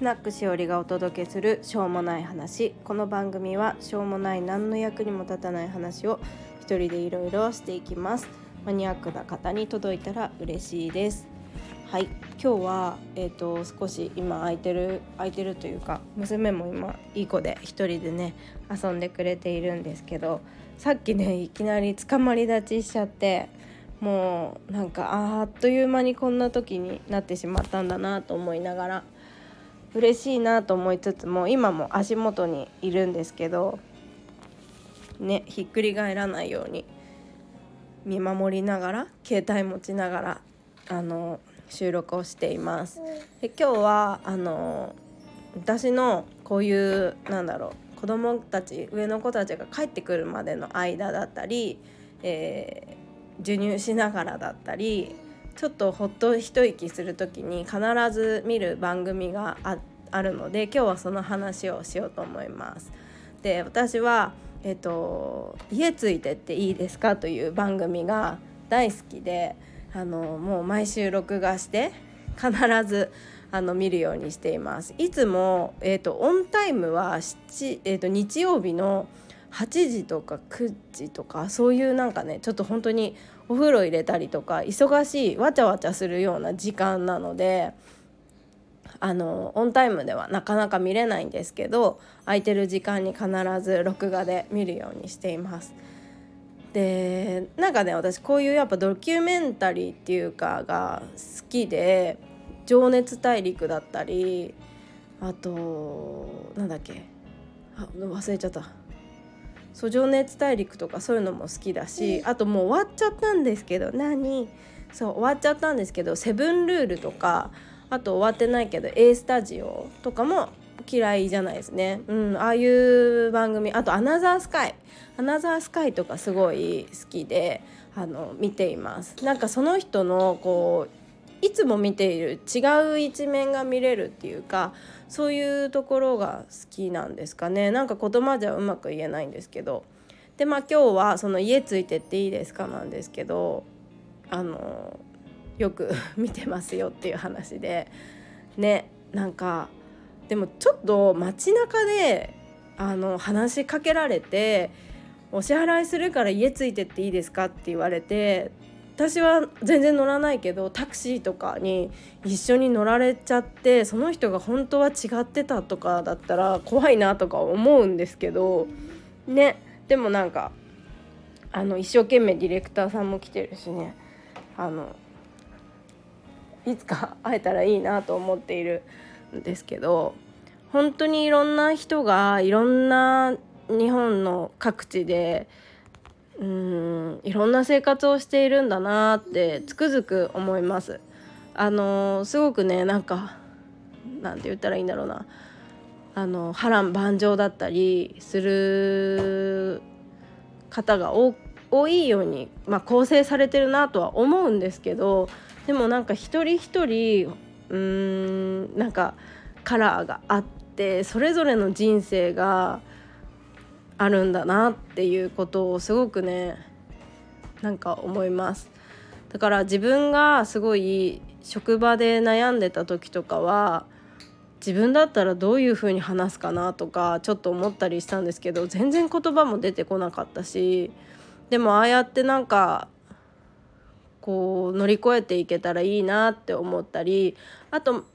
スナックしおりがお届けするしょうもない話。この番組はしょうもない何の役にも立たない話を一人でいろいろしていきます。マニアックな方に届いたら嬉しいです。はい。今日はえっ、ー、と少し今空いてる空いてるというか娘も今いい子で一人でね遊んでくれているんですけどさっきねいきなり捕まり立ちしちゃってもうなんかあっという間にこんな時になってしまったんだなと思いながら嬉しいなと思いつつも今も足元にいるんですけどねひっくり返らないように見守りながら携帯持ちながらあの収録をしています。で今日はあの私のこういうなんだろう子供たち上の子たちが帰ってくるまでの間だったり、えー、授乳しながらだったりちょっとほっと一息する時に必ず見る番組があるので今日はその話をしようと思います。で私は、えっと「家ついてっていいですか?」という番組が大好きであのもう毎週録画して必ずあの見るようにしています。いつも、えーと、オンタイムは、えーと日曜日の8時とか9時とかそういうなんかねちょっと本当にお風呂入れたりとか忙しいわちゃわちゃするような時間なのであのオンタイムではなかなか見れないんですけど空いてる時間に必ず録画で見るようにしています。でなんかね私こういうやっぱドキュメンタリーっていうかが好きで「情熱大陸」だったりあとなんだっけあ忘れちゃった。そう情熱大陸とかそういうのも好きだしあともう終わっちゃったんですけど何？そう終わっちゃったんですけど「セブンルール」とかあと終わってないけど「A スタジオ」とかも嫌いじゃないですね。うん、ああいう番組あと「アナザースカイ」「アナザースカイ」とかすごい好きであの見ています。なんかその人のこういつも見ている違う一面が見れるっていうかそういうところが好きなんですかねなんか言葉じゃうまく言えないんですけどでまあ今日はその「家ついてっていいですか?」なんですけどあのよく 見てますよっていう話でねなんかでもちょっと街中であの話しかけられて「お支払いするから家ついてっていいですか?」って言われて私は全然乗らないけどタクシーとかに一緒に乗られちゃってその人が本当は違ってたとかだったら怖いなとか思うんですけどねでもなんかあの一生懸命ディレクターさんも来てるしねあのいつか会えたらいいなと思っているんですけど本当にいろんな人がいろんな日本の各地でうんいろんな生活をしているんだなってつくづく思います。あのすごくねなんかなんて言ったらいいんだろうなあの波乱万丈だったりする方が多いように、まあ、構成されてるなとは思うんですけどでもなんか一人一人うーんなんかカラーがあってそれぞれの人生があるんだなっていうことをすごくねなんか思います。だから自分がすごい職場で悩んでた時とかは自分だったらどういう風に話すかなとかちょっと思ったりしたんですけど全然言葉も出てこなかったしでもああやってなんかこう乗り越えていけたらいいなって思ったりあと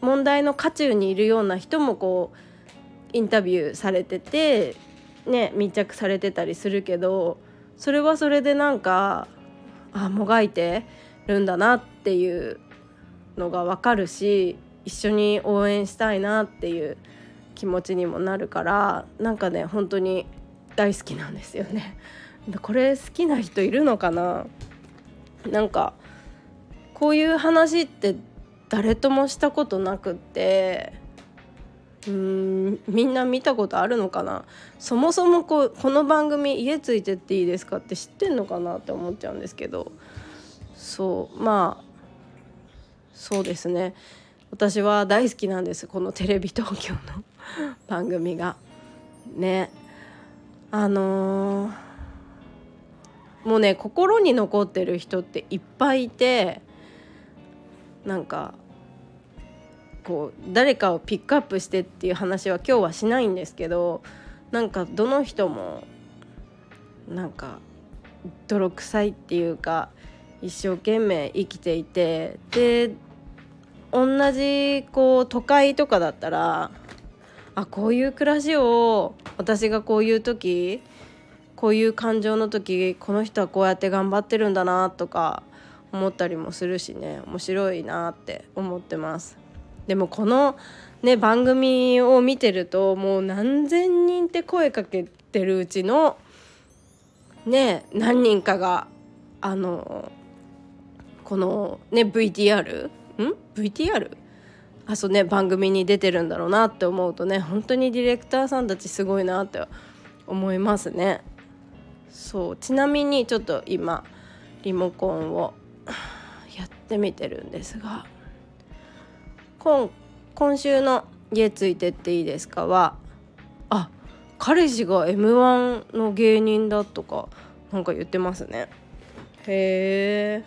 問題の渦中にいるような人もこうインタビューされててね密着されてたりするけどそれはそれでなんかあもがいてるんだなっていうのが分かるし一緒に応援したいなっていう気持ちにもなるからなんかね本当に大好きなんですよね。これ好きな人いるのかな？なんかこういう話って誰ともしたことなくってうんみんな見たことあるのかな？そもそもこうこの番組「家ついてっていいですか?」って知ってんのかなって思っちゃうんですけどそうまあそうですね私は大好きなんですこのテレビ東京の番組が。ねあのー、もうね心に残ってる人っていっぱいいてなんかこう誰かをピックアップしてっていう話は今日はしないんですけどなんかどの人もなんか泥臭いっていうか一生懸命生きていてで同じこう都会とかだったらあこういう暮らしを私がこういう時こういう感情の時この人はこうやって頑張ってるんだなとか思ったりもするしね面白いなって思ってます。でもこのね番組を見てるともう何千人って声かけてるうちのね何人かがあのこのね VTR ん？VTR? あそうね番組に出てるんだろうなって思うとね本当にディレクターさんたちすごいなって思いますね。そうちなみにちょっと今リモコンをやってみてるんですが今今週の「家ついてっていいですか？は」あ彼氏が m 1の芸人だとかなんか言ってますね。へえ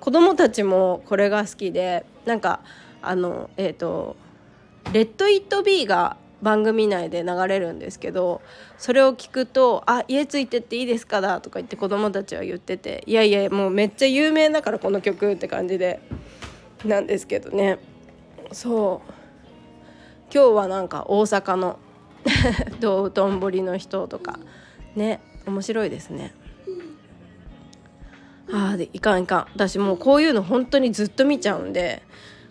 子供たちもこれが好きでなんかあのえっ、ー、と「レッド・イット・ビー」が番組内で流れるんですけどそれを聞くと「あ家ついてっていいですかだ」とか言って子供たちは言ってていやいやもうめっちゃ有名だからこの曲って感じで。なんですけどね。そう。今日はなんか大阪の 道頓堀の人とかね面白いですね。ああでいかんいかん。私もうこういうの本当にずっと見ちゃうんで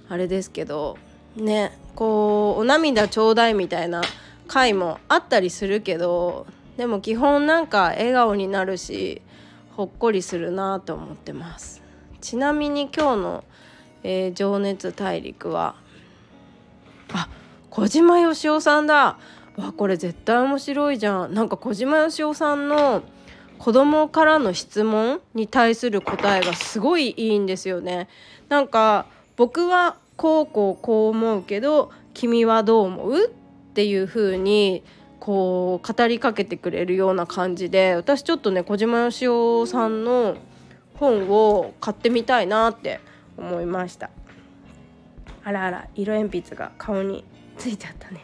あれですけどねこうお涙ちょうだいみたいな回もあったりするけどでも基本なんか笑顔になるしほっこりするなと思ってます。ちなみに今日の、えー、情熱大陸は。あ小島よしおさんだ。わこれ絶対面白いじゃん。なんか小島よしおさんの子供からの質問に対する答えがすごいいいんですよね。なんか僕はこうこうこう思うけど君はどう思うっていう風にこう語りかけてくれるような感じで私ちょっとね小島よしおさんの本を買ってみたいなって思いました。あらあら色鉛筆が顔についちゃったね。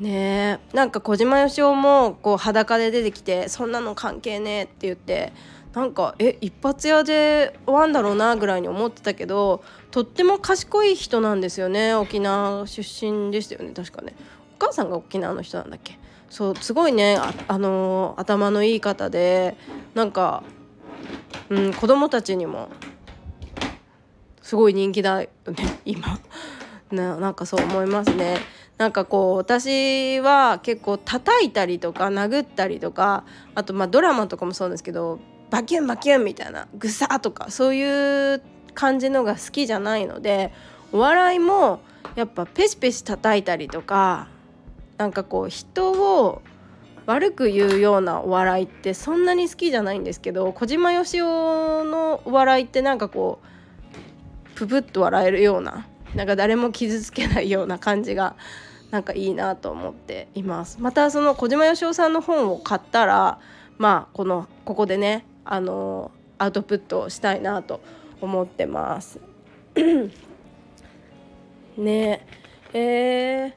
ねえ。なんか小島よしおもこう裸で出てきて「そんなの関係ねえ」って言ってなんかえ一発屋で終わんだろうなぐらいに思ってたけどとっても賢い人なんですよね。沖縄出身でしたよね。確かね。お母さんが沖縄の人なんだっけ？そうすごいね。あ、あのー、頭のいい方でなんか、うん、子供たちにもすごい人気だ。よ ね今。ななんかそう思いますね。なんかこう私は結構叩いたりとか殴ったりとかあとまあドラマとかもそうですけどバキュンバキュンみたいなグサとかそういう感じのが好きじゃないのでお笑いもやっぱペシペシ叩いたりとかなんかこう人を悪く言うようなお笑いってそんなに好きじゃないんですけど小島よしおのお笑いってなんかこうププッと笑えるようななんか誰も傷つけないような感じがなんかいいなと思っていますまたその小島よしおさんの本を買ったらまあこのここでねあのアウトプットしたいなと思ってます。ねえー、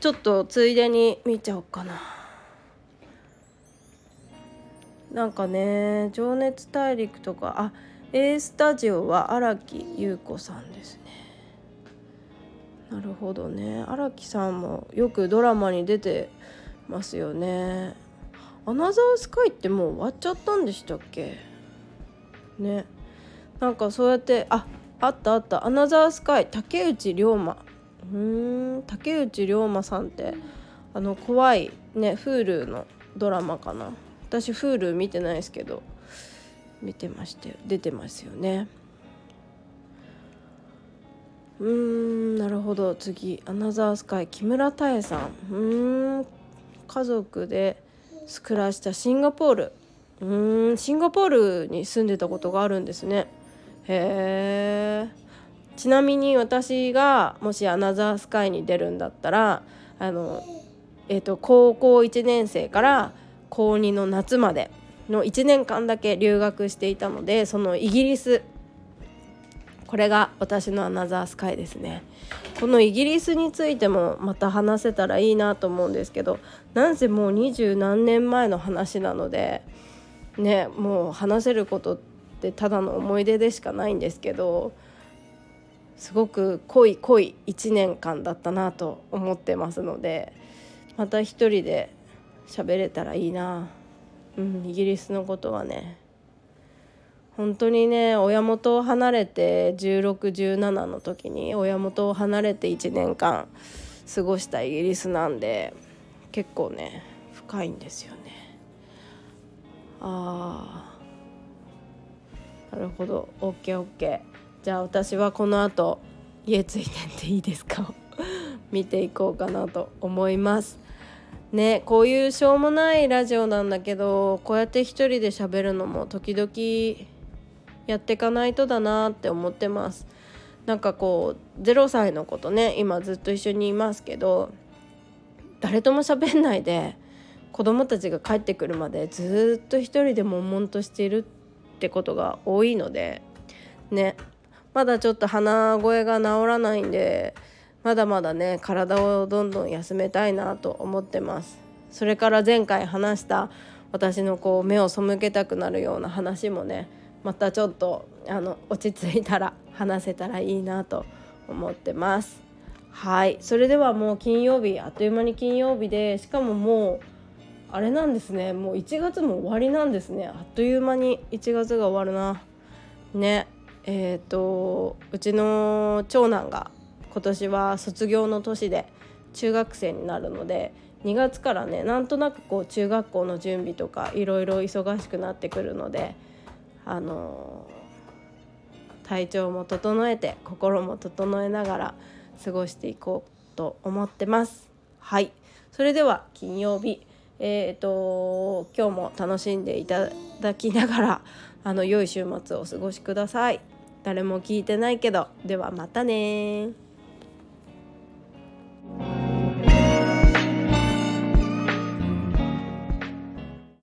ちょっとついでに見ちゃおうかな。なんかね「情熱大陸」とかあ A スタジオは荒木優子さんですね。なるほどね。荒木さんもよくドラマに出てますよね。アナザースカイってもう終わっちゃったんでしたっけ？ね。なんかそうやってああったあった。アナザースカイ竹内涼真。うん。竹内涼真さんってあの怖いね Hulu のドラマかな。私 Hulu 見てないですけど。見てまして出てますよね。うーんなるほど。次アナザースカイ木村多江さん。うん家族で暮らしたシンガポール。うんシンガポールに住んでたことがあるんですね。へえちなみに私がもしアナザースカイに出るんだったらあの、えーと、高校1年生から高2の夏までの1年間だけ留学していたのでそのイギリスこれが私のアナザースカイですね。このイギリスについてもまた話せたらいいなと思うんですけどなんせもう二十何年前の話なのでねもう話せることってただの思い出でしかないんですけどすごく濃い濃い1年間だったなと思ってますのでまた一人で喋れたらいいな。うんイギリスのことはね。本当にね親元を離れて1617の時に親元を離れて1年間過ごしたイギリスなんで結構ね深いんですよね。ああなるほど。OKOK じゃあ私はこの後家ついてっていいですか？見ていこうかなと思います。ねこういうしょうもないラジオなんだけどこうやって一人で喋るのも時々やってかないとだなって思ってます。なんかこう0歳の子とね今ずっと一緒にいますけど誰とも喋んないで子供たちが帰ってくるまでずっと一人で悶々としているってことが多いのでねまだちょっと鼻声が治らないんでまだまだね体をどんどん休めたいなと思ってます。それから前回話した私のこう目を背けたくなるような話もねまたちょっとあの落ち着いたら話せたらいいなと思ってます。はい。それではもう金曜日あっという間に金曜日でしかももうあれなんですね。もう1月も終わりなんですね。あっという間に1月が終わるな。ね。えっ、ー、とうちの長男が今年は卒業の年で中学生になるので2月からねなんとなくこう中学校の準備とかいろいろ忙しくなってくるのであの体調も整えて心も整えながら過ごしていこうと思ってます。はい。それでは金曜日。えーと、今日も楽しんでいただきながらあの良い週末をお過ごしください。誰も聞いてないけどではまたね